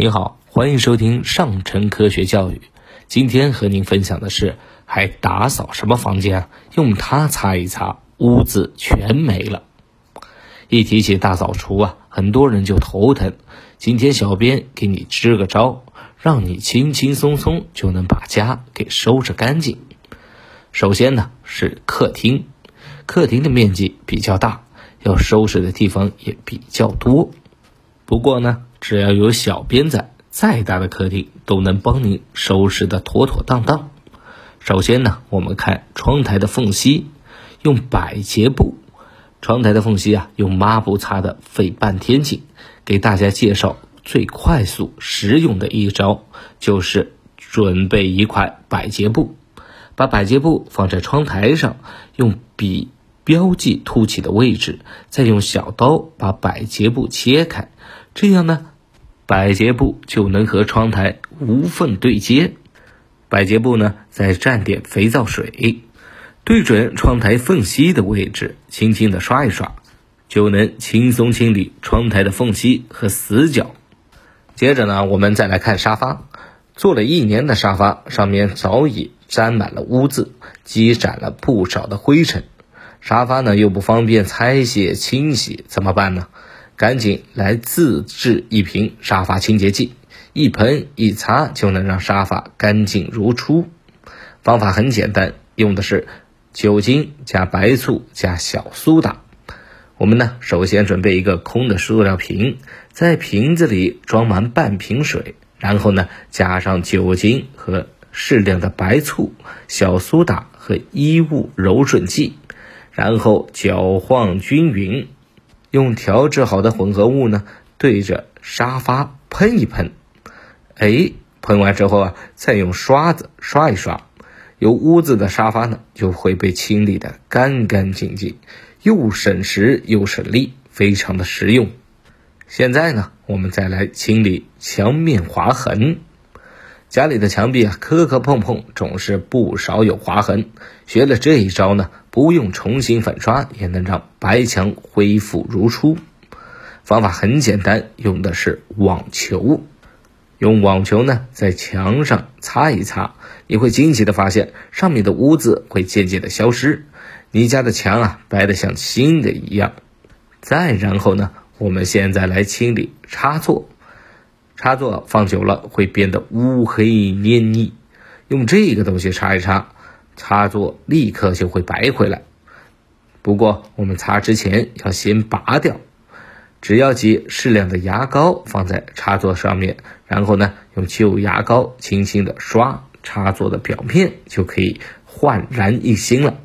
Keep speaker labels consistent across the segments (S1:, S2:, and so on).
S1: 您好，欢迎收听上城科学教育。今天和您分享的是，还打扫什么房间？用它擦一擦，污渍全没了。一提起大扫除啊，很多人就头疼。今天小编给你支个招，让你轻轻松松就能把家给收拾干净。首先呢是客厅，客厅的面积比较大，要收拾的地方也比较多。不过呢。只要有小编在，再大的客厅都能帮您收拾的妥妥当当。首先呢，我们看窗台的缝隙，用百洁布。窗台的缝隙啊，用抹布擦的费半天劲。给大家介绍最快速实用的一招，就是准备一块百洁布，把百洁布放在窗台上，用笔标记凸起的位置，再用小刀把百洁布切开，这样呢。百洁布就能和窗台无缝对接。百洁布呢，再蘸点肥皂水，对准窗台缝隙的位置，轻轻的刷一刷，就能轻松清理窗台的缝隙和死角。接着呢，我们再来看沙发。做了一年的沙发，上面早已沾满了污渍，积攒了不少的灰尘。沙发呢又不方便拆卸清洗，怎么办呢？赶紧来自制一瓶沙发清洁剂，一喷一擦就能让沙发干净如初。方法很简单，用的是酒精加白醋加小苏打。我们呢，首先准备一个空的塑料瓶，在瓶子里装满半瓶水，然后呢，加上酒精和适量的白醋、小苏打和衣物柔顺剂，然后搅晃均匀。用调制好的混合物呢，对着沙发喷一喷，哎，喷完之后啊，再用刷子刷一刷，有污渍的沙发呢就会被清理的干干净净，又省时又省力，非常的实用。现在呢，我们再来清理墙面划痕。家里的墙壁啊，磕磕碰碰，总是不少有划痕。学了这一招呢，不用重新粉刷，也能让白墙恢复如初。方法很简单，用的是网球。用网球呢，在墙上擦一擦，你会惊奇的发现，上面的污渍会渐渐的消失，你家的墙啊，白的像新的一样。再然后呢，我们现在来清理插座。插座放久了会变得乌黑黏腻，用这个东西擦一擦，插座立刻就会白回来。不过我们擦之前要先拔掉，只要挤适量的牙膏放在插座上面，然后呢用旧牙膏轻轻的刷插座的表面，就可以焕然一新了。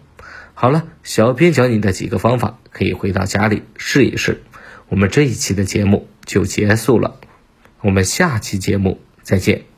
S1: 好了，小编教你的几个方法，可以回到家里试一试。我们这一期的节目就结束了。我们下期节目再见。